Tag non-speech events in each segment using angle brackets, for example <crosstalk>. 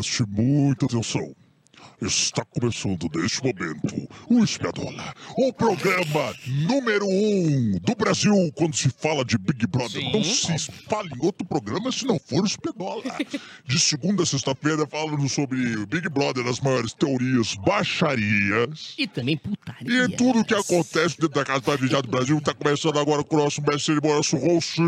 preste muita atenção. Está começando neste momento o Espiadola, o programa número um do Brasil quando se fala de Big Brother. Não se espalhe em outro programa se não for o Espiadola. De segunda a sexta-feira falando sobre Big Brother, as maiores teorias, baixarias. E também putaria. E tudo que acontece dentro da casa da Vigiada do Brasil está começando agora com o nosso mestre cerimônia, nosso Rossi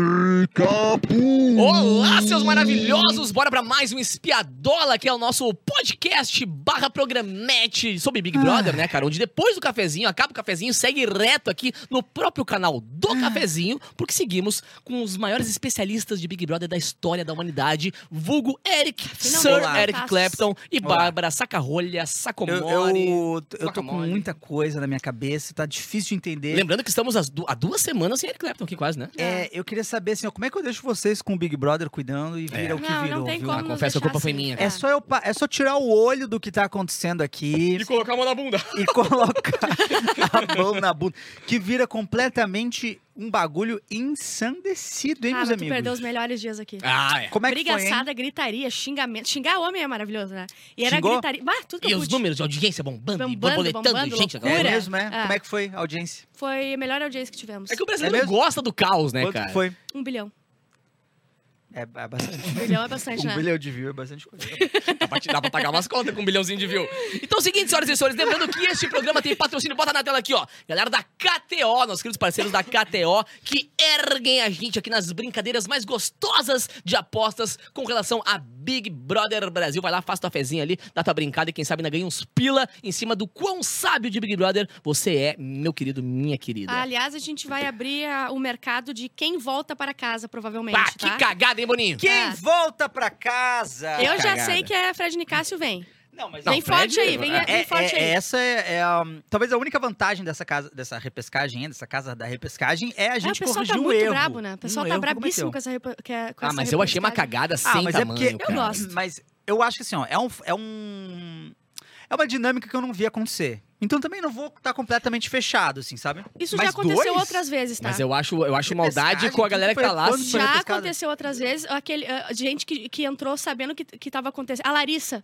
Capu. Olá, seus maravilhosos! Bora pra mais um Espiadola, que é o nosso podcast barra programete sobre Big Brother, né, cara? Onde depois do cafezinho, acaba o cafezinho, segue reto aqui no próprio canal do cafezinho, porque seguimos com os maiores especialistas de Big Brother da história da humanidade, vulgo Eric, Sir Olá. Eric Clapton e Olá. Bárbara Sacarolha, Eu, Sacomori. eu, eu tô com muita coisa na minha cabeça, tá difícil de entender. Lembrando que estamos há duas semanas sem Eric Clapton aqui quase, né? É, eu queria saber assim, ó, como é que eu deixo vocês com o Big Brother cuidando e vira o que Não, virou, não tem viu? como. Ah, confesso que a culpa foi assim, minha, É só, eu, é só tirar o olho do que tá acontecendo aqui colocar a mão na bunda. e colocar a mão na bunda, que vira completamente um bagulho ensandecido, hein, Ah, meus tu amigos? perdeu os melhores dias aqui. Ah, é. Como é que foi, hein? Brigaçada, gritaria, xingamento. Xingar homem é maravilhoso, né? E era Xingou? gritaria. Bah, tudo que E eu os pude. números de audiência bombando, e Bombando, borboletando, bombando, gente. loucura. É mesmo, é? Ah. Como é que foi a audiência? Foi a melhor audiência que tivemos. É que o brasileiro É gosta do caos, né, Quanto cara? foi? Um bilhão. É, é bastante. Um bilhão é bastante, um né? bilhão de view é bastante coisa. <laughs> Dá pra, dá pra pagar umas contas com um bilhãozinho de view. Então é o seguinte, senhoras e senhores, lembrando que este programa tem patrocínio, bota na tela aqui, ó. Galera da KTO, nossos queridos parceiros da KTO, que erguem a gente aqui nas brincadeiras mais gostosas de apostas com relação a Big Brother Brasil. Vai lá, faz tua fezinha ali, dá tua brincada e quem sabe ainda ganha uns pila em cima do quão sábio de Big Brother você é, meu querido, minha querida. Aliás, a gente vai abrir ah, o mercado de quem volta para casa, provavelmente, Pá, tá? que cagada, hein, Boninho? Quem Ah. volta pra casa? Eu já cagada. sei que é Fred Nicásio vem. Não, mas Vem Fred, forte aí, vem, é- vem É, forte é- aí. essa é, é a- talvez a única vantagem dessa casa, dessa repescagem, dessa casa da repescagem, é a É, o gente pessoal corrigir tá um muito erro. brabo, né? O pessoal Um tá que brabíssimo cometeu. com essa, que é- com Ah, essa mas eu achei uma repescagem. cagada Ah, sem mas é tamanho, porque cara. Eu gosto. Mas eu acho que assim, ó, é um, é um é uma dinâmica que eu não vi acontecer. Então também não vou estar completamente fechado, assim, sabe? Isso Mas já aconteceu dois? outras vezes, tá? Mas eu acho, eu acho maldade com a galera que tá lá. Já aconteceu outras vezes, aquele, ah, gente que, que entrou sabendo que, que tava acontecendo. A Larissa.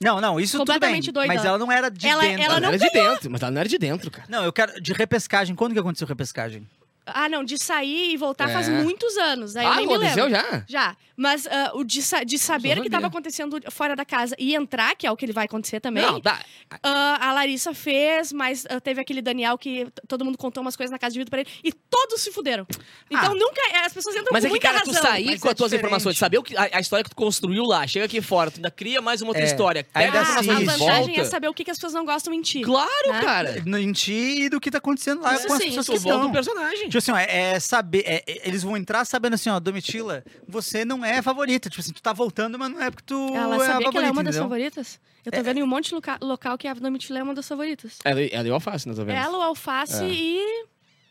Não, não, isso tudo bem. Completamente doida. Mas ela não era de Ela- dentro. ela Ela não não era de dentro, mas ela não era de dentro, cara. Não, eu quero de repescagem. Quando que aconteceu repescagem? Ah, não, de sair e voltar faz É. muitos anos. Aí eu ah, nem me aconteceu lembro. já? Já. Mas ah, o de, sa- de saber Só que tava sabia. acontecendo fora da casa e entrar, que é o que ele vai acontecer também. Não, tá. ah, a Larissa fez, mas ah, teve aquele Daniel que todo mundo contou umas coisas na casa de vidro pra ele. E todos se fuderam. Então Ah. nunca. As pessoas entram Mas com é que, cara, tu sair mas com é as tuas diferente. informações, saber o que, a, a história que tu construiu lá, chega aqui fora, tu ainda cria mais uma outra É, história, ainda pega as Ah, assim, a informações de vantagem volta. é saber o que, que as pessoas não gostam em ti. Claro, né? cara. No- Em ti e do que tá acontecendo lá Isso com as sim, pessoas que estão. o personagem. Tipo assim, ó, é, é saber. é- é- eles vão entrar sabendo assim, ó, Domitila, você não é favorita. Tipo assim, tu tá voltando, mas não é porque tu Ela é sabia favorita. que ela é uma das entendeu? favoritas? Eu tô vendo em um monte de loca- local que a Domitila é uma das favoritas. Ela, ela e o alface, né, tô vendo? Ela, o Alface É. e.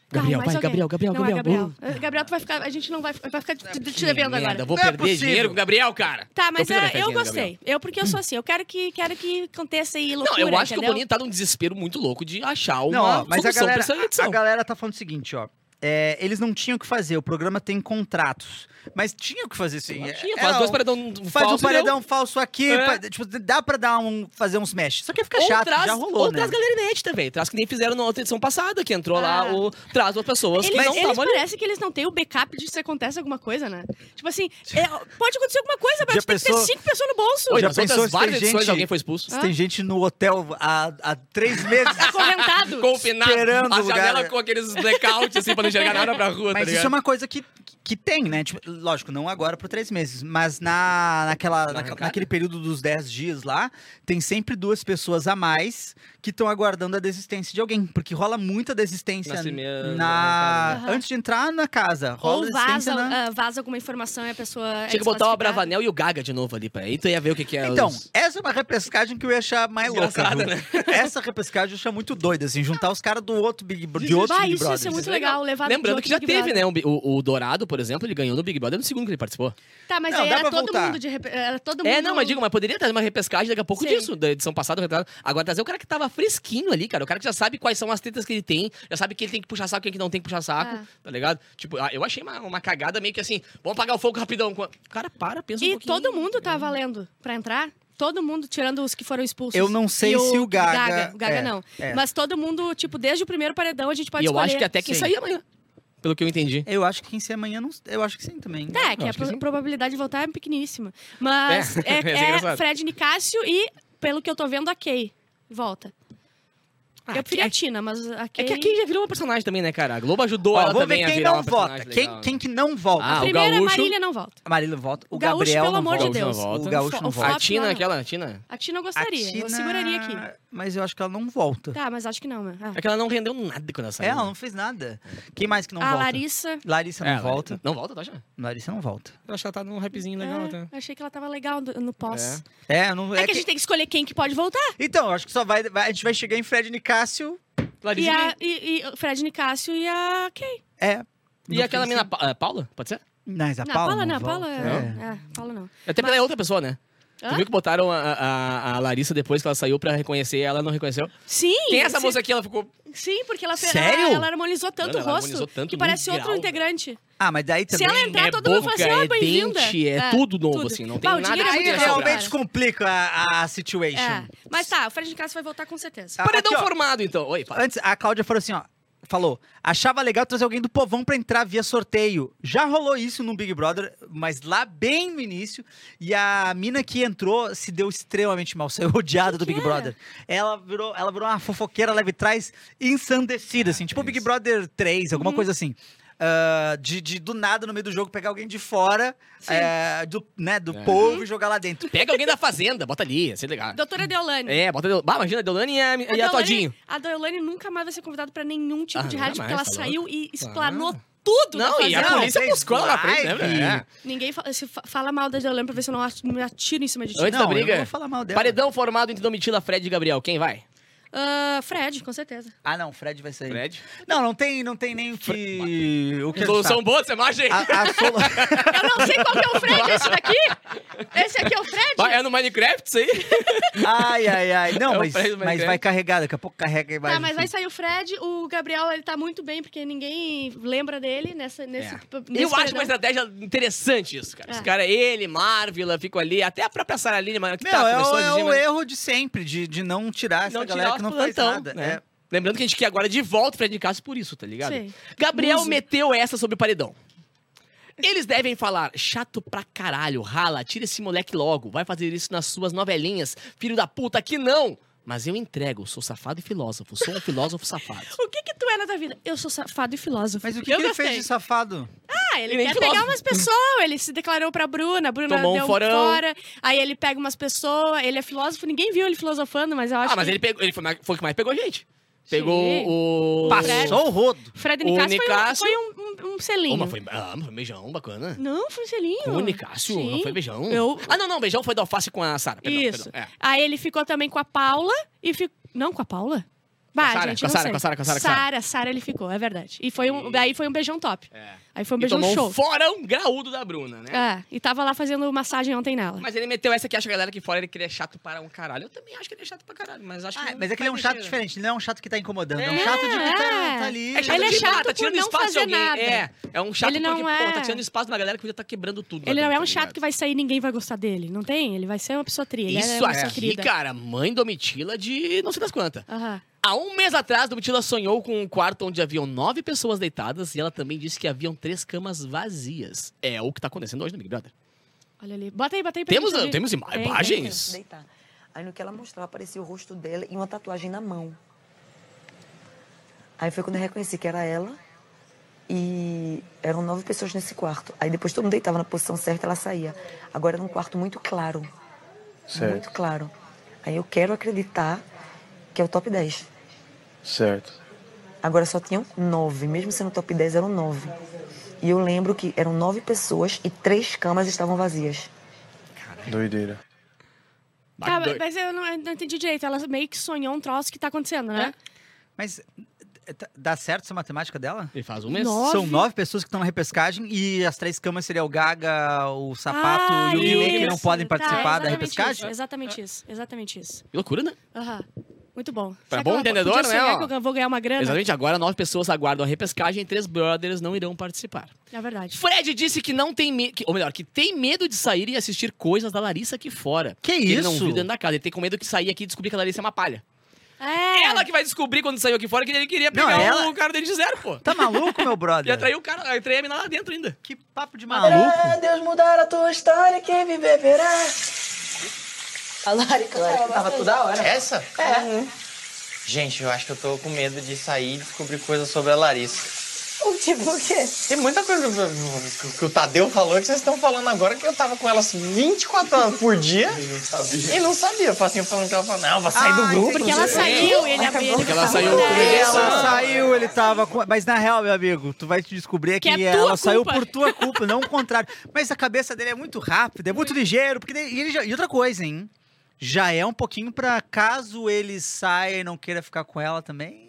Gabriel, mais vai, alguém. Gabriel, Gabriel, não, é Gabriel. Gabriel. É, Gabriel, tu vai ficar. A gente não vai, vai ficar te, te devendo merda, agora. vou Não é perder possível. dinheiro com o Gabriel, cara. Tá, mas minha é, eu gostei. Eu, porque eu sou assim, eu quero que, quero que aconteça aí Não, loucura, eu acho que o entendeu? Boninho tá num desespero muito louco de achar uma Não, ó, mas a galera, pra essa edição. a, a galera tá falando o seguinte, ó. É, eles não tinham o que fazer, o programa tem contratos. Mas tinha o que fazer sim. Tinha, É, faz ó, dois paredão Faz falso um paredão falso aqui, É. pa- tipo, dá pra dar um, fazer uns mesh. Só que fica Ou chato, traz, já rolou, ou né? traz galera inédita, velho. Traz que nem fizeram na outra edição passada, que entrou lá, Ah. o, traz as pessoas Eles, que não eles estavam ali. parece que eles não têm o backup de se acontece alguma coisa, né? Tipo assim, é, pode acontecer alguma coisa, mas Já tem que pensou- ter cinco pessoas no bolso. Oi, Já pensou outras se tem várias edições gente- alguém foi expulso. Se Tem gente no hotel há, há três meses. <laughs> Acorrentado. Confinado, Esperando a lugar, janela com aqueles blackouts, assim, pra não enxergar nada pra rua, tá Mas ligado? isso é uma coisa que, que tem, né? Tipo, lógico, não agora por três meses, mas na, naquela, arrancada? naquele período dos dez dias lá, tem sempre duas pessoas a mais que estão aguardando a desistência de alguém. Porque rola muita desistência primeiras na, arrancadas. antes de entrar na casa. Rola Ou vaza, na... ah, vaza alguma informação e a pessoa. é Tinha que botar o. Bravanel e o Gaga de novo ali, pra aí tu ia ver o que, que é Então, os... essa é uma repescagem que eu ia achar mais louca. Né? Essa repescagem eu achei muito doida, assim, juntar os caras do outro Big Brother. De outro Bah, Big isso ia Brother. ser muito Isso é legal. Levar Lembrando que já outro Big teve, Brother. né? um bi- o, o Dourado, por exemplo, ele ganhou no Big Brother no segundo que ele participou. Tá, mas Não, aí dá era pra todo voltar. mundo de. rep- Era todo mundo. É, não, mas digo, mas poderia trazer uma repescagem daqui a pouco Sim. disso, da edição passada, retrasada. Agora trazer o cara que tava fresquinho ali, cara. O cara que já sabe quais são as tretas que ele tem, já sabe que ele tem que puxar saco, quem que não tem que puxar saco, Ah. tá ligado? Tipo, ah, eu achei uma, uma cagada meio que assim, vamos apagar o fogo rapidão. Cara, para, pensa um E pouquinho. todo mundo tá valendo pra entrar. Todo mundo, tirando os que foram expulsos. Eu não sei se o Gaga- O Gaga é, não. é. Mas todo mundo, tipo, desde o primeiro paredão a gente pode e eu escolher. acho que até quem Sim. sair amanhã. Pelo que eu entendi. Eu acho que quem ser amanhã, não... eu acho que sim também. É, que Eu a que sim. probabilidade de voltar é pequeníssima. Mas É, <laughs> é, é é. Fred Nicásio e, pelo que eu tô vendo, a Kay volta. Ah, eu preferia é- a Tina, mas a É Kay... que aqui já virou uma personagem também, né, cara? A Globo ajudou Ó, ela vamos também ver a quem virar não uma vota. personagem Quem, legal. quem que não volta? Ah, A o primeira, Gaúcho- Marília não volta. A Marília volta. O, O Gaúcho, Gabriel pelo não amor de volta. Deus. volta. O Gaúcho O não volta. A Tina, aquela, a Tina. A Tina eu A gostaria, Tina- eu seguraria aqui. Mas eu acho que ela não volta. Tá, mas acho que não, né? Ah. É que ela não rendeu nada quando ela É, saiu. ela não fez nada. Quem mais que não a volta? Larissa... Larissa É, não ela- volta. Não volta, tá já? Larissa não volta. Eu acho que ela tá num rapzinho legal é, até. achei que ela tava legal no, no pós. É, não É, é que a gente tem que escolher quem que pode voltar. Então, eu acho que só vai, vai- a gente vai chegar em Fred Nicásio. E, a, e, e o Fred Nicásio e a Kay. É. E aquela sim. Pa- ah, Paula? Pode ser? Mas a não, Paula Paula não, não, volta. Paula É. é. Paula não. Até porque ela é outra pessoa, né? Hã? Tu viu que botaram a, a, a Larissa depois que ela saiu pra reconhecer ela não reconheceu? Sim! Quem é essa sim, moça aqui? Ela ficou. Sim, porque ela fez. Sério? Ela, ela harmonizou tanto Mano, o rosto harmonizou tanto que parece outro grau. integrante. Ah, mas daí Se também... ela entrar, é todo mundo fala assim, é ó, bem-vinda. dente, é tudo novo, assim, não tem o nada é Aí muito Aí legal, realmente complica a, a situation. É. Mas tá, o Fred Nicásio vai voltar com certeza. Ah, Paredão aqui, formado, então. Oi, fala. Antes, a Cláudia falou assim, ó. Falou, achava legal trazer alguém do povão pra entrar via sorteio. Já rolou isso no Big Brother, mas lá bem no início. E a mina que entrou se deu extremamente mal, saiu odiada do Big? Brother. Ela virou, ela virou uma fofoqueira leve trás ensandecida, assim, tipo Big Brother 3, alguma coisa assim. Ah, de, de do nada no meio do jogo pegar alguém de fora é, do, né, do É. povo e jogar lá dentro. Pega alguém da fazenda, bota ali, ia ser legal. Doutora Deolane. É, bota. Deu- Bah, imagina a Deolane e a, e a Deolane- Todinho. A Deolane nunca mais vai ser convidada pra nenhum tipo Ah, de rádio, porque ela tá saiu e explanou Ah. tudo Não, da e a polícia buscou ela na frente, né? É. Ninguém fa- se fa- fala mal da Deolane pra ver se eu não me atiro em cima de ti. Antes da Não, eu briga. não vou falar mal dela. Paredão formado entre Domitila, Fred e Gabriel. Quem vai? Ah, Fred, com certeza. Ah, não, Fred vai sair. Fred. Não, não tem, não tem nem o que. O que Resolução boa dessa imagem? A, a solo- <laughs> Eu não sei qual que é o Fred, esse daqui? Esse aqui é o Fred? Vai, é no Minecraft isso aí? Ai, ai, ai. Não, <laughs> É mas, mas vai carregar, daqui a pouco carrega e vai. Tá, mas vai sair o Fred, o Gabriel, ele tá muito bem, porque ninguém lembra dele nessa, nesse, É. nesse Eu acho uma estratégia interessante isso, cara. É. Esse cara, ele, Marvila, ficam ali, até a própria mano, que Meu, tá, é, o, a é dizer, o mas erro de sempre, de, de não tirar essa não galera tirar que não os faz plantão, nada. né? É. Lembrando que a gente quer agora de volta o Fred Castro por isso, tá ligado? Sei. Gabriel Muso. meteu essa sobre o paredão. Eles devem falar, chato pra caralho, rala, tira esse moleque logo, vai fazer isso nas suas novelinhas, filho da puta, que não! Mas eu entrego, sou safado e filósofo, sou um filósofo safado. <laughs> O que que tu é na tua vida? Eu sou safado e filósofo. Mas o que, eu que ele gostei. fez de safado? Ah, ele E nem quer pegar umas pessoas, ele se declarou pra Bruna, a Bruna Tomou um deu forão. fora, aí ele pega umas pessoas, ele é filósofo, ninguém viu ele filosofando, mas eu acho Ah, mas que... ele, pegou, ele foi, foi o que mais pegou gente. Pegou Sim. o... Passou o rodo. Fred o Nicásio foi, um, Nicásio- foi um, um, um selinho. Foi, ah, mas foi beijão, bacana. Não, foi um selinho. Com o Nicásio, não foi beijão. Eu- Ah, não, não, beijão foi do alface com a Sara. Perdão, Isso. perdão. É. Aí ele ficou também com a Paula e ficou... Não, com a Paula? Bah, Com a Sara, gente, com a Sara, com a Sara, com a Sara, Sara. Sara, Sara ele ficou, é verdade. E foi um, aí foi um beijão top. É. Aí foi um E beijão tomou show. um forão graúdo da Bruna, né? É, e tava lá fazendo massagem ontem nela. Mas ele meteu essa que acha a galera que fora ele que ele é chato para um caralho. Eu também acho que ele é chato pra caralho, mas acho que. Ah, não mas é que ele é um chato sentido. diferente. Ele não é um chato que tá incomodando. É, um É, chato de que tá, é. tá ali. É chato Ele é de, chato tá tirando espaço de alguém. nada. É, é um chato Ele não porque, é- pô, tá tirando espaço de uma galera que podia estar quebrando tudo. Ele não dentro, é um tá chato que vai sair e ninguém vai gostar dele. Não tem? Ele vai ser uma pessoa trilha. É Isso aqui, cara, mãe Domitila de não sei das quantas. Aham. Há um mês atrás, Domitila sonhou com um quarto onde haviam nove pessoas deitadas e ela também disse que haviam três camas vazias. É o que tá acontecendo hoje no Big Brother. Olha ali. Bota aí, bota aí pra Temos, gente ouvir. temos ima- Tem, tem, imagens? Aí no que ela mostrou, aparecia o rosto dela e uma tatuagem na mão. Aí foi quando eu reconheci que era ela e eram nove pessoas nesse quarto. Aí depois todo mundo deitava na posição certa, ela saía. Agora era um quarto muito claro. Certo. Muito claro. Aí eu quero acreditar que é o top 10. Certo. Agora só tinham nove, mesmo sendo top 10, eram nove. E eu lembro que eram nove pessoas e três camas estavam vazias. Doideira. Tá, mas eu não, eu não entendi direito. Ela meio que sonhou um troço que tá acontecendo, né? Mas eh, tá- dá certo essa matemática dela? Ele faz um mês. Nove. São nove pessoas que estão na repescagem e as três camas seriam o Gaga, o Sapato Ah, e o Guimê que não isso. podem Tá, participar da exatamente repescagem? isso, exatamente isso. Exatamente isso. Que loucura, né? Aham. Muito bom. Pra Será bom entendedor, né, que eu vou ganhar uma grana? Exatamente, agora nove pessoas aguardam a repescagem e três brothers não irão participar. É verdade. Fred disse que não tem medo, ou melhor, que tem medo de sair e assistir coisas da Larissa aqui fora. Que Ele não isso? viu dentro da casa. Ele tem com medo que sair aqui e descobrir que a Larissa é uma palha. É. Ela que vai descobrir quando saiu aqui fora que ele queria Não, pegar ela- o cara dele de zero, pô. Tá maluco, meu <laughs> E brother? atraiu o cara, atraiu a mina lá dentro ainda. Que papo de maluco. Deus mudar a tua história, quem viver verá. A Larica tava toda hora. Essa? É. Gente, eu acho que eu tô com medo de sair e descobrir coisas sobre a Larissa. O tipo o quê? Tem muita coisa que, o Tadeu falou que vocês estão falando agora que eu tava com elas 24 horas por dia. E não sabia. E não sabia. Assim, falando que ela falou, não, vou sair do Ah, grupo. Porque não ela saiu e ele abriu. Porque ela saiu com ele. Ela saiu, ele tava com. Mas na real, meu amigo, tu vai te descobrir que, Que é ela saiu por tua culpa, não o contrário. Mas a cabeça dele é muito rápida, é muito ligeiro. Porque ele já- e outra coisa, hein? Já é um pouquinho pra caso ele saia e não queira ficar com ela também.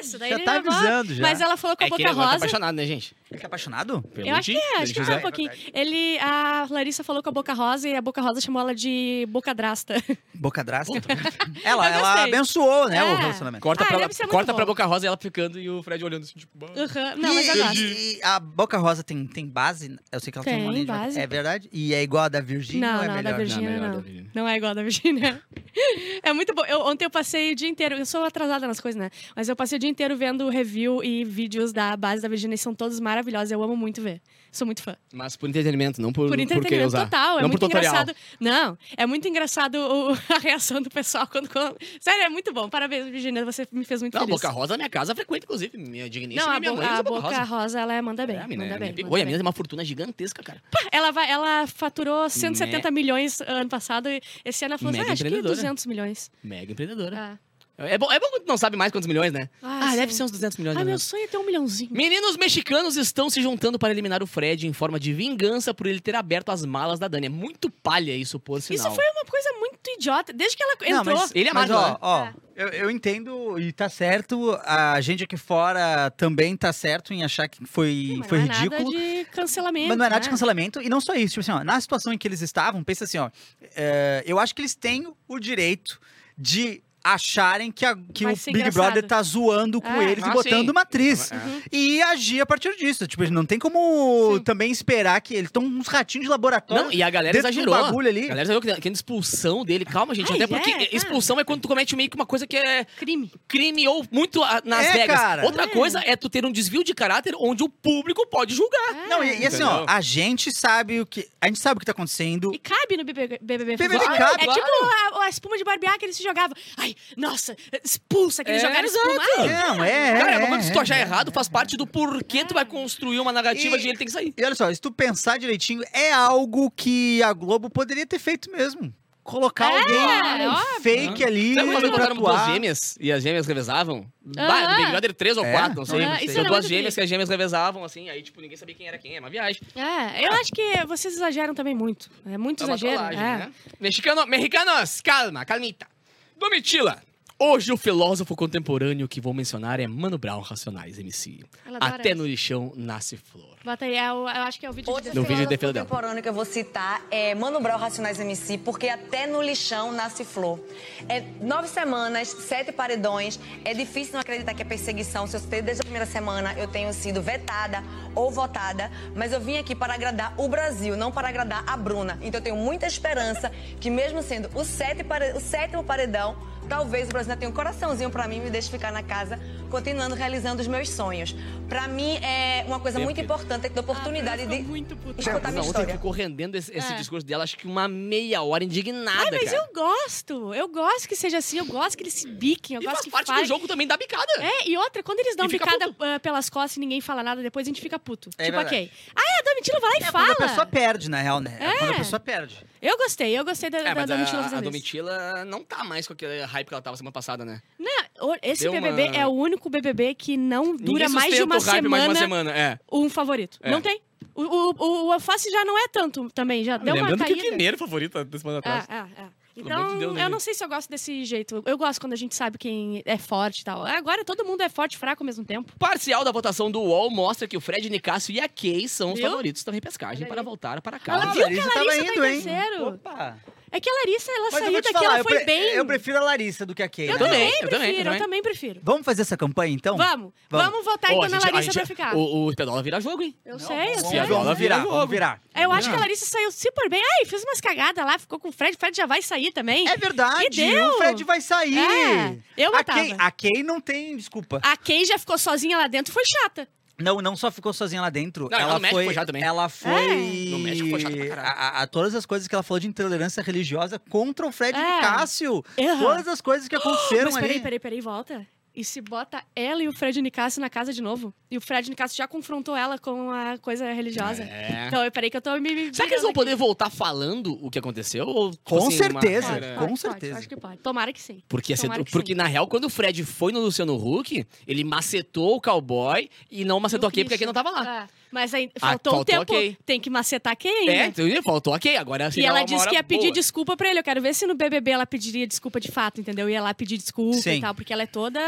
Isso, daí Já ele tá volta. avisando já. Mas ela falou com a É que ele Boca agora tá Rosa. apaixonado, né, gente? Ele tá apaixonado? Pelo Eu acho que é, acho que é um pouquinho. Ele, a Larissa falou com a Boca Rosa e a Boca Rosa chamou ela de Boca Drasta. Boca drástica. <laughs> ela, ela abençoou, né, o É. relacionamento. Corta, Ah, pra, ser muito corta bom. pra Boca Rosa e ela ficando e o Fred olhando assim, tipo... Uhum. Não, mas eu e, gosto. e a Boca Rosa tem, tem base? Eu sei que ela tem, Tem uma linha de base. É verdade? E é igual a da Virgínia Não, ou é não, melhor? da Virgínia melhor não. da Virgínia. Não é igual a da Virgínia. <laughs> É muito bom. Eu- ontem eu passei o dia inteiro. Eu sou atrasada nas coisas, né? Mas eu passei o dia inteiro vendo review e vídeos da base da Virgínia e são todos maravilhosos. Eu amo muito ver. Sou muito fã. Mas por entretenimento, não por, Por por entretenimento usar. total. É não muito por tutorial. engraçado. Não, é muito engraçado o- <laughs> a reação do pessoal quando, quando- Sério, é muito bom. Parabéns, Virgínia. Você me fez muito Não, feliz. Boca Rosa é minha casa frequente, inclusive. Minha digníssima Não, e a, minha Bo- mãe a usa Boca Rosa. ela manda bem. É, a mina, manda é, bem. minha... manda a bem. mina tem uma fortuna gigantesca, cara. Ela, vai, ela faturou 170 milhões ano passado e esse ano ela falou assim, Mega ah, acho que empreendedora. 200 milhões. Mega empreendedora. Ah. É bom, é bom quando tu não sabe mais quantos milhões, né? Ah, Ah, deve sim. ser uns 200 milhões. Né? meu sonho é ter um milhãozinho. Meninos mexicanos estão se juntando para eliminar o Fred em forma de vingança por ele ter aberto as malas da Dani. É muito palha isso, por sinal. Isso foi uma coisa muito idiota. Desde que ela Não, entrou. mas, Ele é mas, ó, né? ó, eu, eu entendo e tá certo. A gente aqui fora também tá certo em achar que foi, Mas foi não ridículo. É nada de cancelamento. Mas não é nada de né? cancelamento. E não só isso, tipo assim, ó, na situação em que eles estavam, pensa assim, ó. é, eu acho que eles têm o direito de acharem que, a- que o Big engraçado. Brother tá zoando com É. eles Ah, e botando sim. uma atriz. Uhum. E agir a partir disso. Tipo, não tem como Sim. também esperar que eles estão uns ratinhos de laboratório. Não, e a galera exagerou. bagulho ali. A galera exagerou que querendo expulsão dele. Calma, gente. Ai, até porque é, tá. expulsão é quando tu comete meio que uma coisa que é Crime. crime ou muito ah, nas É, regras. cara. Outra É. coisa é tu ter um desvio de caráter onde o público pode julgar. Não, e, e assim, ó, Entendeu? a gente sabe o que. A gente sabe o que tá acontecendo. E cabe no BBB. BBB, BBB cabe, É claro. tipo a, a espuma de barbear que eles se jogavam. Ai, nossa, expulsa que eles É. Ai, Não, é. Cara, é uma é, coisa que se é, tu achar é. errado, faz parte do porquê tu vai construir uma narrativa E- de ele tem que sair. E olha só, se tu pensar direitinho, é algo que a Globo poderia ter feito mesmo. Colocar É, alguém óbvio. fake ali Sabe quando botaram duas gêmeas e as gêmeas revezavam? Bah, no Big Brother 3 ou É? 4, não sei. Aham, não sei. isso Tinha era duas gêmeas que as gêmeas revezavam, assim, aí tipo, ninguém sabia quem era quem, é uma viagem. É, eu acho que vocês exageram também muito. É muito É uma exagero. trollagem, é. né? Mexicano, mexicanos, calma, calmita. Domitila. Hoje o filósofo contemporâneo que vou mencionar é Mano Brown, Racionais, MC. Até essa. no lixão nasce flor. Bota aí, é o- eu acho que é o vídeo Outro de No vídeo de contemporâneo que eu vou citar é Mano Brown Racionais MC, porque até no lixão nasce flor. É nove semanas, sete paredões. É difícil não acreditar que é perseguição. Se eu desde a primeira semana eu tenho sido vetada ou votada, mas eu vim aqui para agradar o Brasil, não para agradar a Bruna. Então eu tenho muita esperança que mesmo sendo o, sete o sétimo paredão, talvez o Brasil ainda tenha um coraçãozinho para mim e me deixe ficar na casa, continuando realizando os meus sonhos. Para mim é uma coisa muito importante ter a oportunidade ficou de muito escutar minha história. ficou rendendo esse, esse É. discurso dela, acho que uma meia hora indignada, Ai, mas cara. eu gosto. Eu gosto que seja assim. Eu gosto que eles se biquem. Eu E gosto faz que parte do jogo também da bicada. É, e outra, quando eles dão bicada ah, pelas costas e ninguém fala nada, depois a gente fica puto. É tipo, verdade. ok. Ah, a Domitila vai lá e É fala. quando a pessoa perde, na real, né? É. Quando a É. pessoa perde. Eu gostei, eu gostei da, É, da Domitila a, a fazendo isso. Domitila não tá mais com aquele hype que ela tava semana passada, né? Não, esse Deu BBB uma- é o único BBB que não dura mais de uma o hype semana, mais de uma semana, é. um favorito. É. Não tem. O, o, o, o Alface já não é tanto também, já deu uma Lembrando que caída. o Quineiro favorito da semana atrás. É, é, é. Então, amor de Deus, eu não sei se eu gosto desse jeito. Eu gosto quando a gente sabe quem é forte e tal. Agora todo mundo é forte e fraco ao mesmo tempo. Parcial da votação do UOL mostra que o Fred Nicásio e a Kay são os Viu? favoritos da repescagem para voltar para Ela casa. viu que a Larissa tava Larissa tá em indo, hein? Opa! É que a Larissa, ela Mas eu saiu daqui, falar, ela eu, foi pre- bem. eu prefiro a Larissa do que a Kay. Eu né? também, também eu também, prefiro, eu eu também prefiro. Vamos fazer essa campanha, então? Vamos. Vamos. Vamos votar Ó, então a na Larissa gente- pra ficar. O, o Pedrola vira jogo, hein? Eu sei, eu sei. Vamos vamos virar, jogo. vamos virar. Eu acho que a Larissa saiu super bem. Ai, fez umas cagadas lá, ficou com o Fred. O Fred já vai sair também. É verdade, E deu. o Fred vai sair. É, eu a. Kay, a Kay não tem desculpa. A Kay já ficou sozinha lá dentro, foi chata. Não, não só ficou sozinha lá dentro. Não, ela foi, foi já também. Ela foi. No México foi chata pra caralho. a, a- a todas as coisas que ela falou de intolerância religiosa contra o Fred É. Nicásio. Aham. Todas as coisas que aconteceram Mas peraí, ali. peraí, peraí, volta. E se bota ela e o Fred Nicásio na casa de novo? E o Fred Nicásio já confrontou ela com a coisa religiosa. É. Então, peraí que eu tô me... me Será que eles vão poder aqui. voltar falando o que aconteceu? Ou, tipo Com assim, certeza. uma- Pode, com pode, pode, certeza. Acho que pode. Tomara que sim. Porque, ser- que porque sim. na real, quando o Fred foi no Luciano Huck, ele macetou o cowboy e não macetou o a Kay porque a Kay não tava lá. É, Mas aí Ah, faltou um faltou a tempo. Kay. Tem que macetar quem É, ainda. então, faltou a Kay. Agora E ela disse que ia pedir boa. desculpa pra ele. Eu quero ver se no BBB ela pediria desculpa de fato, entendeu? Ia lá pedir desculpa Sim. e tal, porque ela é toda.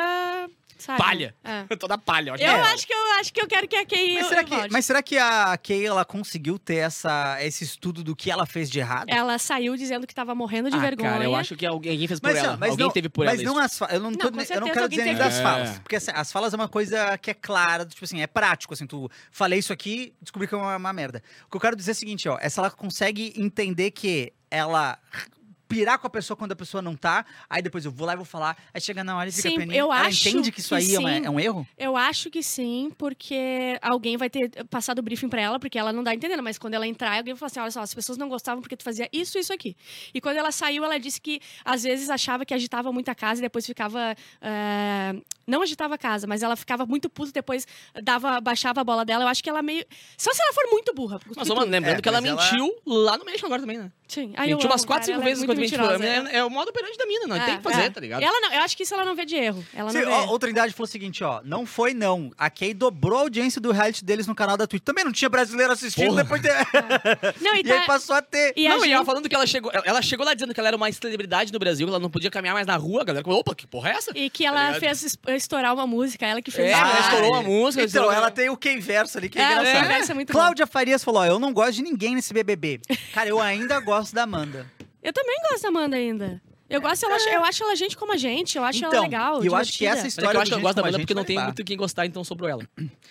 Sabe? Palha. É. <laughs> Toda palha. Eu acho Eu que é. acho que eu acho que eu quero que a Kay. Mas será, que, mas será que a Kay ela conseguiu ter essa, esse estudo do que ela fez de errado? Ela saiu dizendo que tava morrendo de Ah, vergonha. cara, eu acho que alguém fez por Mas, ela. mas alguém não, teve por mas ela não isso. as fa- eu não, Não, tô- eu não quero dizer nem teve. das falas. Porque assim, as falas é uma coisa que é clara, tipo assim, é prático, assim, tu falei isso aqui, descobri que é uma, uma merda. O que eu quero dizer é o seguinte, ó, é se ela consegue entender que ela pirar com a pessoa quando a pessoa não tá, aí depois eu vou lá e vou falar, aí chega na hora e fica Sim, peninha. eu ela acho entende que isso que aí é, sim. é um erro? Eu acho que sim, porque alguém vai ter passado o briefing pra ela, porque ela não dá entendendo, mas quando ela entrar, alguém vai falar assim: olha só, as pessoas não gostavam porque tu fazia isso, isso aqui. E quando ela saiu, ela disse que às vezes achava que agitava muito a casa e depois ficava. eh, não agitava a casa, mas ela ficava muito puta, depois dava, baixava a bola dela. Eu acho que ela meio. Só se ela for muito burra. Mas, lembrando É, que ela mas ela- mentiu lá no México agora também, né? Sim. Ai, eu mentiu umas amo, 4, cara, 5 ela é vezes quando mentiu. É, é o modo operante da mina, não. É, tem que fazer, é. tá ligado? Ela não, eu acho que isso ela não vê de erro. Ela não Sim, vê. ó, o Trindade falou o seguinte, ó, não foi não. A Kay dobrou a audiência do reality deles no canal da Twitch. Também não tinha brasileiro assistindo Porra. depois de... <laughs> Não, e, <laughs> e tá- aí passou a ter. e a não, e gente- ela falando que ela chegou. Ela, chegou lá dizendo que ela era uma celebridade no Brasil, que ela não podia caminhar mais na rua. A galera falou, opa, que porra é essa? E que Tá ela ligado? fez estourar uma música, ela que fez É, ela estourou é. a música. Então, estourou- ela tem o Ken verso ali, que é, É, engraçado. Ken verso é muito bom. Cláudia Farias falou, ó, eu não gosto de ninguém nesse BBB. Cara, eu ainda gosto da Amanda. Eu também gosto da Amanda ainda. Eu gosto, eu acho, eu acho ela gente como a gente, eu acho então, ela legal. eu acho que essa Mas é história que eu acho que eu gosto da banda porque não tem muito quem gostar, então sobrou ela.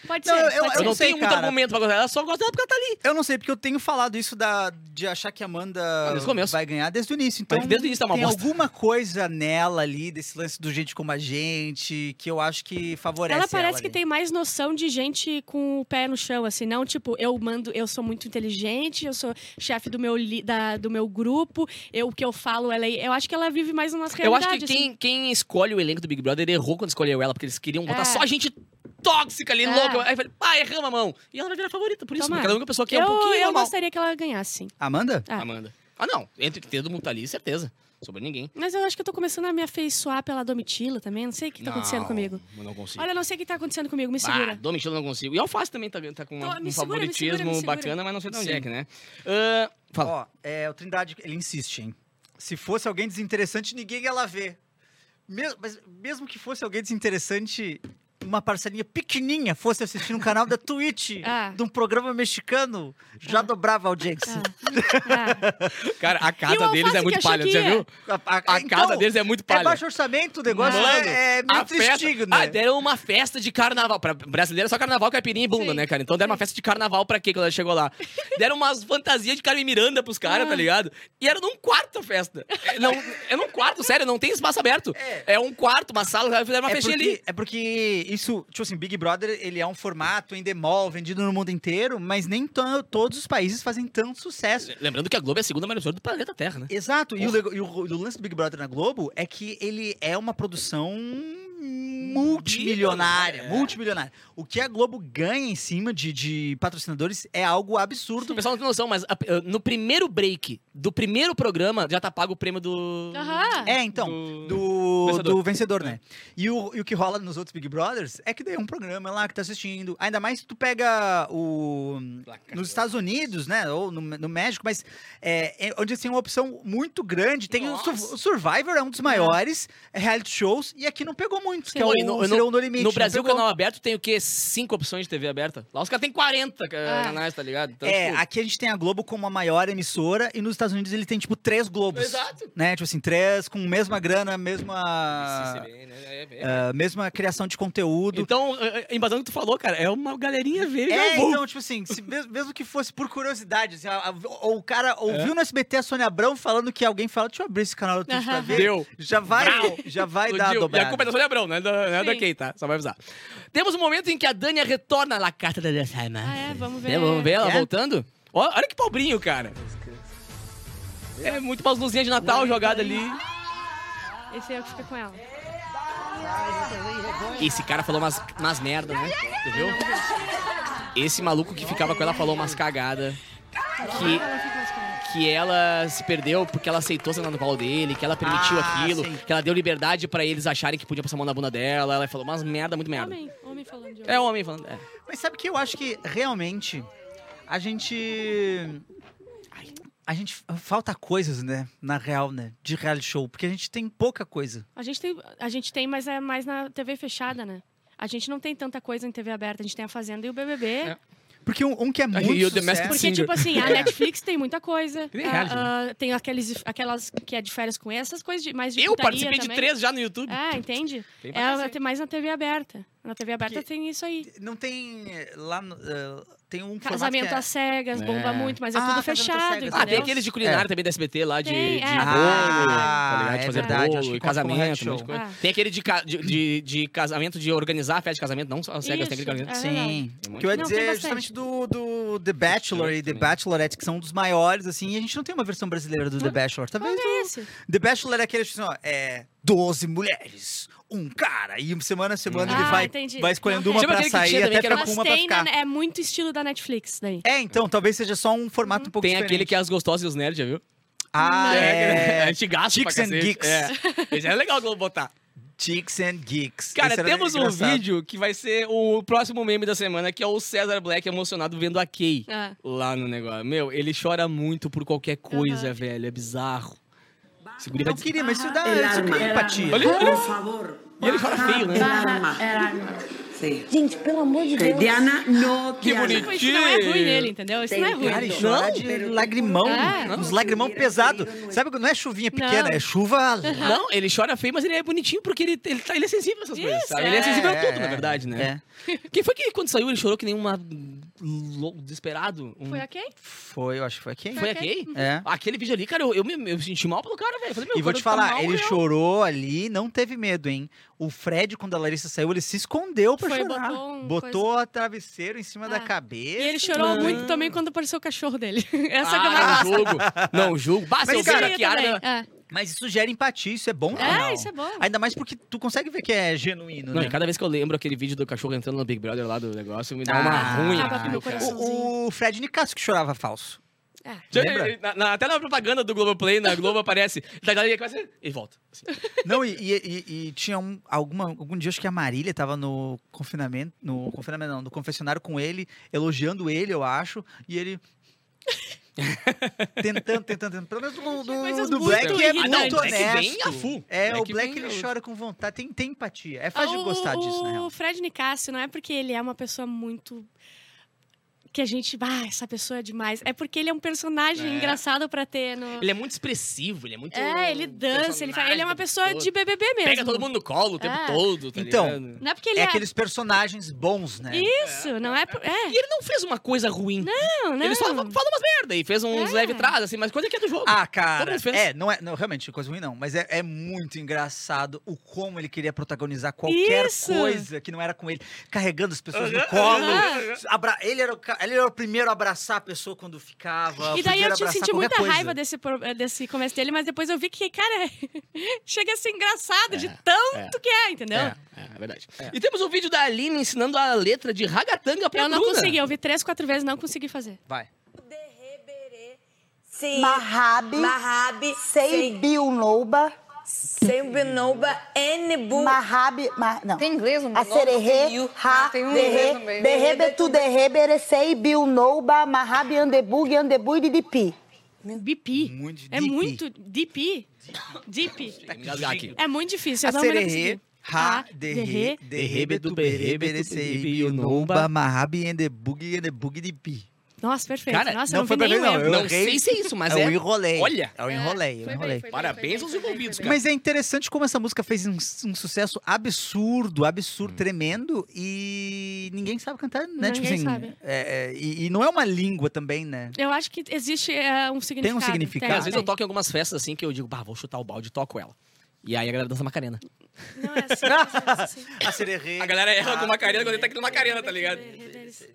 Pode Não, ser, eu- pode eu Eu ser. não sei, tenho muito cara. argumento pra gostar dela, só gosto dela porque ela tá ali. Eu não sei, porque eu tenho falado isso da, de achar que a Amanda começo. vai ganhar desde o início. Então, desde o início tá uma tem bosta. alguma coisa nela ali, desse lance do gente como a gente, que eu acho que favorece Ela parece que ali. tem mais noção de gente com o pé no chão, assim, não tipo, eu mando, eu sou muito inteligente, eu sou chefe do meu, li- da, do meu grupo, eu, o que eu falo, ela é- Eu acho que ela vive mais na nossa Eu acho que assim. quem, quem escolhe o elenco do Big Brother errou quando escolheu ela, porque eles queriam botar É. só gente tóxica ali, É. louca. Aí eu falei, pá, erramos a mão. E ela vai virar favorita, por isso, Tomara. porque ela é a única pessoa que é um eu, pouquinho eu normal. gostaria que ela ganhasse, sim. Amanda? Ah. Amanda. Ah, não. Entre que todo mundo tá ali, certeza. Sobre ninguém. Mas eu acho que eu tô começando a me afeiçoar pela Domitila também. Não sei o que tá acontecendo comigo. Não consigo. Olha, não sei o que tá acontecendo comigo, me Ah, segura. Domitila eu não consigo. E Alface também tá, tá com Tô, uma- um segura, me favoritismo segura, me segura. bacana, mas não sei de onde Sim. é que, né? Ah, fala. Ó, é, o Trindade, ele insiste, hein? Se fosse alguém desinteressante, ninguém ia lá ver. Mesmo, mas mesmo que fosse alguém desinteressante, uma parcelinha pequenininha fosse assistir um canal da Twitch <laughs> Ah. de um programa mexicano, já dobrava a audiência. Ah. <laughs> Cara, a casa deles é muito palha, ia? viu? A, a- A então, casa deles é muito É palha. baixo orçamento, o negócio Mano, é, é festa- tristinho, né? Ah, deram uma festa de carnaval. Pra brasileiro é só carnaval, caipirinha e bunda, Sim. né, cara? Então deram uma festa de carnaval pra quê quando ela chegou lá? <laughs> deram umas fantasias de Carmen Miranda pros caras, Ah. tá ligado? E era num quarto a festa. É, não, é num quarto, sério, não tem espaço aberto. É, um quarto, uma sala, fizeram uma É festinha porque, ali. é porque isso, tipo assim, Big Brother, ele é um formato em demol, vendido no mundo inteiro, mas nem to- todos os países fazem tanto sucesso. Lembrando que a Globo é a segunda maior emissora do planeta Terra, né? Exato, e o, e o- o lance do Big Brother na Globo é que ele é uma produção multimilionária, É. multimilionária. O que a Globo ganha em cima de, de patrocinadores é algo O absurdo. pessoal não tem noção, mas a- no primeiro break do primeiro programa já tá pago o prêmio do. Aham. É, então, do- do do Vencedor. do vencedor, né? E o, e o que rola nos outros Big Brothers é que daí é um programa lá que tá assistindo. Ainda mais se tu pega o. Nos Estados Unidos, né? Ou no, no México, mas é, é onde tem uma opção muito grande. Tem o, o Survivor, é um dos maiores reality shows, e aqui não pegou muito, que é o no- Serão no Limite. No Brasil, pegou. canal aberto tem o quê? Cinco opções de TV aberta. Lá os caras têm 40 Ah. canais, tá ligado? Então, É, tipo, aqui a gente tem a Globo como a maior emissora e nos Estados Unidos ele tem, tipo, três Globos. Exato. Né? Tipo assim, três com mesma grana, mesma. CCB, né? É, é. ah, mesma criação de conteúdo. Então, é, é, embasando o que tu falou, cara, é uma galerinha ver É, então, tipo assim, se mes- mesmo que fosse por curiosidade, assim, a- a- ou o cara ouviu no SBT a Sônia Abrão falando que alguém fala, deixa eu abrir esse canal do Twitch pra ver. Deu. Já vai, Brau. já vai dar a Dil. E a dobrada. culpa é da Sônia Abrão, não é da, não é da Sim. Kay, tá? Só vai avisar. Temos um momento em que a Dania retorna na carta da Dessama. Ah, é, vamos ver. É, vamos ver ela É? voltando? Ó, olha que pobrinho, cara. É muito umas luzinhas de Natal jogada ali. Esse é o que fica com ela. Esse cara falou umas, umas merdas, né? Viu? Esse maluco que ficava com ela falou umas cagadas. Que, Que ela se perdeu porque ela aceitou sentar no colo dele, que ela permitiu Ah, aquilo, sim. que ela deu liberdade pra eles acharem que podia passar a mão na bunda dela. Ela falou umas merda, muito merda. Homem, homem falando de É o homem falando. É. Mas sabe que eu acho que realmente a gente. A gente falta coisas, né? Na real, né? De reality show. Porque a gente tem pouca coisa. A gente tem, a gente tem, mas é mais na TV fechada, né? A gente não tem tanta coisa em TV aberta. A gente tem a Fazenda e o BBB. É. Porque um, um que é muito E sucesso... Porque, tipo assim, a <laughs> Netflix tem muita coisa. Ah, reality, ah, tem aqueles, aquelas que é de férias com essas coisas de, mais de Eu participei de também. três já no YouTube. É, entende? Tem É, tem mais na TV aberta. Na TV aberta Porque- tem isso aí. Não tem eh, lá... no- eh, tem um Casamento é... às cegas, bomba É. muito, mas é Ah, tudo fechado. Ah, tem aqueles de culinária também da SBT lá de, Tem, de é. bolo, Ah, tá é fazer verdade, bolo, acho que casamento, um. Ah. Tem aquele de, de, de, de casamento, de organizar a festa de casamento, não só as cegas, tem aquele casamento. é. Sim. O que eu ia Não, dizer é justamente do, do The Bachelor e The. Bachelorette, que são um dos maiores, assim, e a gente não tem uma versão brasileira do The Bachelor. Talvez é? The Bachelor é aquele, tipo assim, ó, é 12 mulheres, um cara, e semana a semana ele Ah, vai, entendi. vai escolhendo Não, uma pra sair até que era ficar Mas com uma pra ficar. na- é muito estilo da Netflix daí. É, então, talvez seja só um formato um pouco Tem diferente. aquele que é as gostosas e os nerds, já viu? Ah, é... <laughs> A gente gasta Chicks pra and. Geeks. É. Esse é legal botar. Chicks and Geeks. Cara, temos um engraçado. vídeo que vai ser o próximo meme da semana, que é o César Black emocionado vendo a Kay Ah. lá no negócio. Meu, ele chora muito por qualquer coisa, Aham. velho. É bizarro. Guri Não vai queria, mas isso dá, isso cria empatia. Olha, olha. Por favor. E ele chora feio, né? Sí. Gente, pelo amor de Deus. Diana no Que Diana. bonito. Isso não é ruim nele, entendeu? Isso não é ruim. Cara, e Não, chora de lagrimão, É. uns lagrimão pesado. Sabe, não é chuvinha pequena, Não. é chuva... Não, ele chora feio, mas ele é bonitinho porque ele, ele, tá- ele é sensível a essas coisas, Isso, sabe? Ele é é. sensível a tudo, É, na verdade, né? É. Quem foi que quando saiu ele chorou que nem uma desesperado? Um- Foi a quem? Foi, eu acho que foi aqui. Foi a Kay? Kay? É. Aquele vídeo ali, cara, eu, eu, me, eu senti mal pelo cara, velho. Eu falei, meu, E vou cara te tá falar, mal, ele real. chorou ali, não teve medo, hein? O Fred, quando a Larissa saiu, ele se escondeu pra Foi, chorar. botou um Botou a travesseiro em cima da Ah. cabeça. E ele chorou Não. muito também quando apareceu o cachorro dele. <laughs> Essa que eu mais Ah, não julgo. Não julgo. Basta Mas, eu cara, a Kiara... também. né? É. Mas isso gera empatia, isso é bom. É, isso é bom. Ainda mais porque tu consegue ver que é genuíno, Não, né? cada vez que eu lembro aquele vídeo do cachorro entrando no Big Brother lá do negócio, me dá Ah, uma ruim. Acaba aqui, com meu cara. coração. O, o Fred Nicasso que chorava falso. É. Lembra? Na, na- até na propaganda do Globoplay, na Globo aparece. Da galera começa e volta. assim. <laughs> Não, e, e- e- e tinha um, alguma, algum dia, acho que a Marília tava no confinamento, no confinamento não, no confessionário com ele, elogiando ele, eu acho, e ele... tentando, tentando, tentando. Pelo menos do, do, Coisas do muito Black é irritantes. muito Ah, Black honesto. vem a full. É, o Black Black ele a- chora com vontade, tem, tem empatia. É fácil de O- gostar disso, o, na real. O Fred Nicásio não é porque ele é uma pessoa muito. Que a gente. Ah, essa pessoa é demais. É porque ele é um personagem É. engraçado pra ter no. Ele é muito expressivo, ele é muito. É, ele dança, ele, faz, ele é uma pessoa o tempo de BBB todo. mesmo. Pega todo mundo no colo o tempo É. todo, tá Então, ligado? Não é porque ele É é. aqueles personagens bons, né? Isso, não é. por- É, E ele não fez uma coisa ruim. não, não. Ele só fala umas merda e fez uns É. leve trás, assim, mas coisa que é do jogo. Ah, Todo cara. mundo fez. É, não é, não, realmente, coisa ruim não. Mas é, é muito engraçado o como ele queria protagonizar qualquer Isso. coisa que não era com ele. Carregando as pessoas no colo. abra- ele, era o, ele era o primeiro a abraçar a pessoa quando ficava. o E daí eu a te abraçar senti qualquer muita coisa. raiva desse, eh, desse começo dele, mas depois eu vi que, cara, <laughs> chega a ser engraçado de É, tanto que é, entendeu? É, é, é verdade. E temos um vídeo da Aline ensinando a letra de Ragatanga pra Eu não Bruna. consegui, eu vi três, quatro vezes, não consegui fazer. Vai. Sim. Mahabi, Mahabi, Seibil Sembinoba Enebu. Mahabi, ma, não. Tem inglês no A sererê, ha, Tem um inglês derre, no meio. berrebetu, derre, berecei, bil, nouba, mahabi, andebug, andebui, didipi. BP. Muito É deep. muito. Engasgar aqui. É muito difícil. A Eu não vou sererê, conseguir. ha, derre, derre. derre, betu, berre, berecei, bionomba, mahabi, endebug, endebug de pi. Nossa, perfeito. Cara, Nossa, não eu não foi perfeito, o não, eu Não errei. sei se é isso, mas é é. o enrolei. Olha. É o enrolei, eu enrolei. bem, Parabéns bem, aos envolvidos, cara. Mas é interessante como essa música fez um, um sucesso absurdo, absurdo, Hum. tremendo, e ninguém sabe cantar, né? tipo Ninguém assim, sabe. é, é, e, e não é uma língua também, né? Eu acho que existe é, um significado. significado? Cara, às vezes eu tem. toco em algumas festas assim que eu digo, bah, vou chutar o balde e toco ela. E aí a galera dança Macarena. Não, é assim. é assim. <laughs> A. A galera erra com Macarena quando ele tá aqui no Macarena, tá ligado?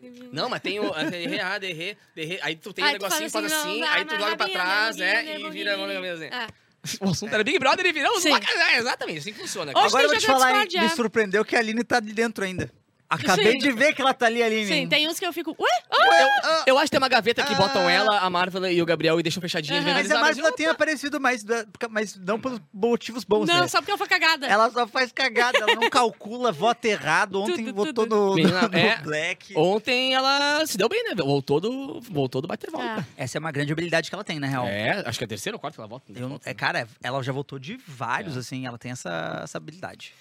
Não, Não, mas tem o. Derre, ah, derre. Aí tu tem um negocinho, faz assim, não, aí tu joga pra trás, né, E vira a mão na cabeça assim. O assunto era Big Brother e virou os Sim. Macarena. É, exatamente, assim que funciona. Hoje Agora eu vou te falar, me é. surpreendeu que a Aline tá ali dentro ainda. Acabei Sim. de ver que ela tá ali, Aline. Sim, tem uns que eu fico. Ué? Ah! Eu acho que tem uma gaveta que Ah. botam ela, a Marvel e o Gabriel e deixam fechadinho. Aham. Mas a Marvel tem aparecido mais, mas não por motivos bons, Não, né? só porque ela foi cagada. Ela só faz cagada, ela não calcula, vota errado. Ontem Tudo, votou tudo. no, Menina, no é. Black. Ontem ela se deu bem, né? Voltou do, voltou do bater volta. Ah. Essa é uma grande habilidade que ela tem, na real. É, acho que é a terceira ou quarta que ela volta. Eu não- é, cara, ela já votou de vários, assim, ela tem essa, essa habilidade.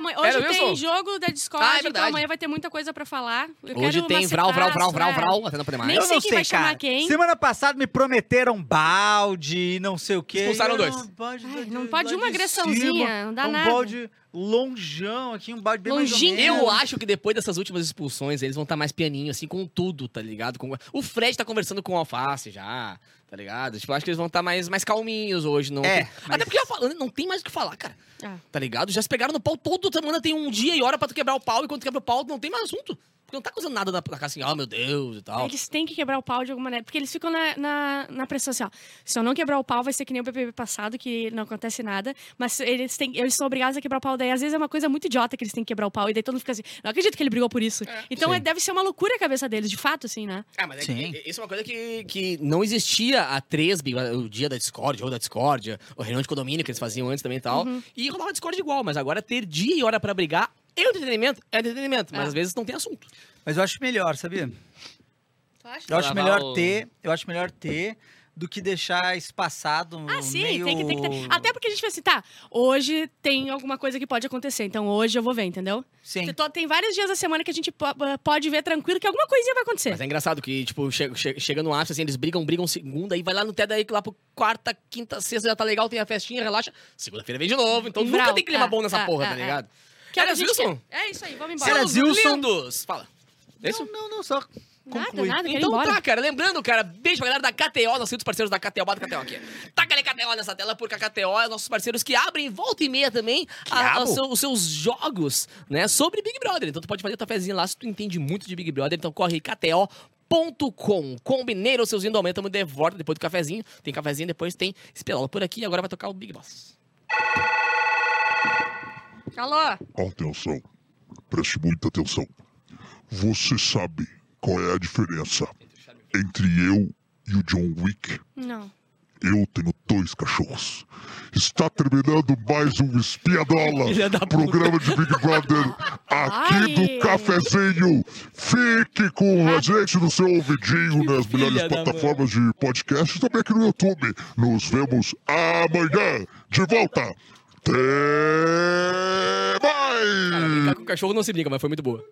Mãe, hoje Era, tem Wilson? jogo da Discord, Ah, é então amanhã vai ter muita coisa pra falar. Eu Hoje quero tem vral, vral, vral, vral, é. vral, até no primário. Nem eu sei não quem sei, vai chamar cara. quem. Semana passada me prometeram balde, não sei o quê. Expulsaram dois. Não pode, Ai, não pode uma agressãozinha, cima, não dá um nada. Longeão aqui, um balde bem menos. Eu acho que depois dessas últimas expulsões, eles vão estar mais pianinho, assim, com tudo, tá ligado? Com... O Fred tá conversando com o Alface já, tá ligado? Tipo, eu acho que eles vão estar mais, mais calminhos hoje. Não É, tem- mas- Até porque, eu falo, não tem mais o que falar, cara. Ah. Tá ligado? Já se pegaram no pau todo semana, tem um dia e hora pra tu quebrar o pau, e quando tu quebra o pau, não tem mais assunto. Porque não tá causando nada da da casa assim, ah, meu Deus e tal. Eles têm que quebrar o pau de alguma maneira. Porque eles ficam na, na, na pressão assim, ó. Se eu não quebrar o pau, vai ser que nem o BBB passado, que não acontece nada. Mas eles, têm, eles são obrigados a quebrar o pau. Daí, às vezes, é uma coisa muito idiota que eles têm que quebrar o pau. E daí todo mundo fica assim, não acredito que ele brigou por isso. então, Sim. é- deve ser uma loucura a cabeça deles, de fato, assim, né? Ah, mas é Sim. que, isso é uma coisa que, que não existia há três, o dia da Discord, ou da Discord, o reunião de condomínio que eles faziam antes também e tal. Uhum. E rolava Discord igual, mas agora ter dia e hora pra brigar é entretenimento, é entretenimento, mas É. às vezes não tem assunto. Mas eu acho melhor, sabia? Tu acha? Eu acho Lavar melhor o- ter, eu acho melhor ter do que deixar espaçado Ah, sim, meio... tem que, tem que ter. Até porque a gente fez assim, tá, hoje tem alguma coisa que pode acontecer, então hoje eu vou ver, entendeu? Sim. Tem, to- tem vários dias da semana que a gente po- pode ver tranquilo que alguma coisinha vai acontecer. Mas é engraçado que, tipo, che che chega no ápice, assim, eles brigam, brigam segunda, aí vai lá no TED aí, lá pro quarta, quinta, sexta já tá legal, tem a festinha, relaxa. Segunda-feira vem de novo, então nunca Brau, tem clima é, bom nessa é, porra, tá é. ligado? Que Era quer- É isso aí, vamos embora. Era Zilson? lindos! Fala. É isso? Não, não, não, só Nada, conclui. nada, Então tá, cara. Lembrando, cara, beijo pra galera da KTO, nossos parceiros da KTO, bota KTO aqui. Taca ali KTO nessa tela, porque a KTO é nossos parceiros que abrem volta e meia também a- a seu- os seus jogos, né, sobre Big Brother. Então tu pode fazer tua fezinha lá se tu entende muito de Big Brother. Então corre aí, KTO.com. Combinei os seus indo aumenta, me devolta depois do cafezinho. Tem cafezinho, depois tem espelola por aqui. Agora vai tocar o Big Boss. Alô? Atenção. Preste muita atenção. Você sabe qual é a diferença entre eu e o John Wick? Não. Eu tenho dois cachorros. Está terminando mais um Espiadola, <laughs> Filha da puta. programa de Big Brother aqui Ai. do Cafezinho. Fique com a gente no seu ouvidinho nas melhores filha da plataformas de podcast e também aqui no YouTube. Nos vemos amanhã. De volta. Até mais! Brincar com o cachorro não se brinca, mas foi muito boa.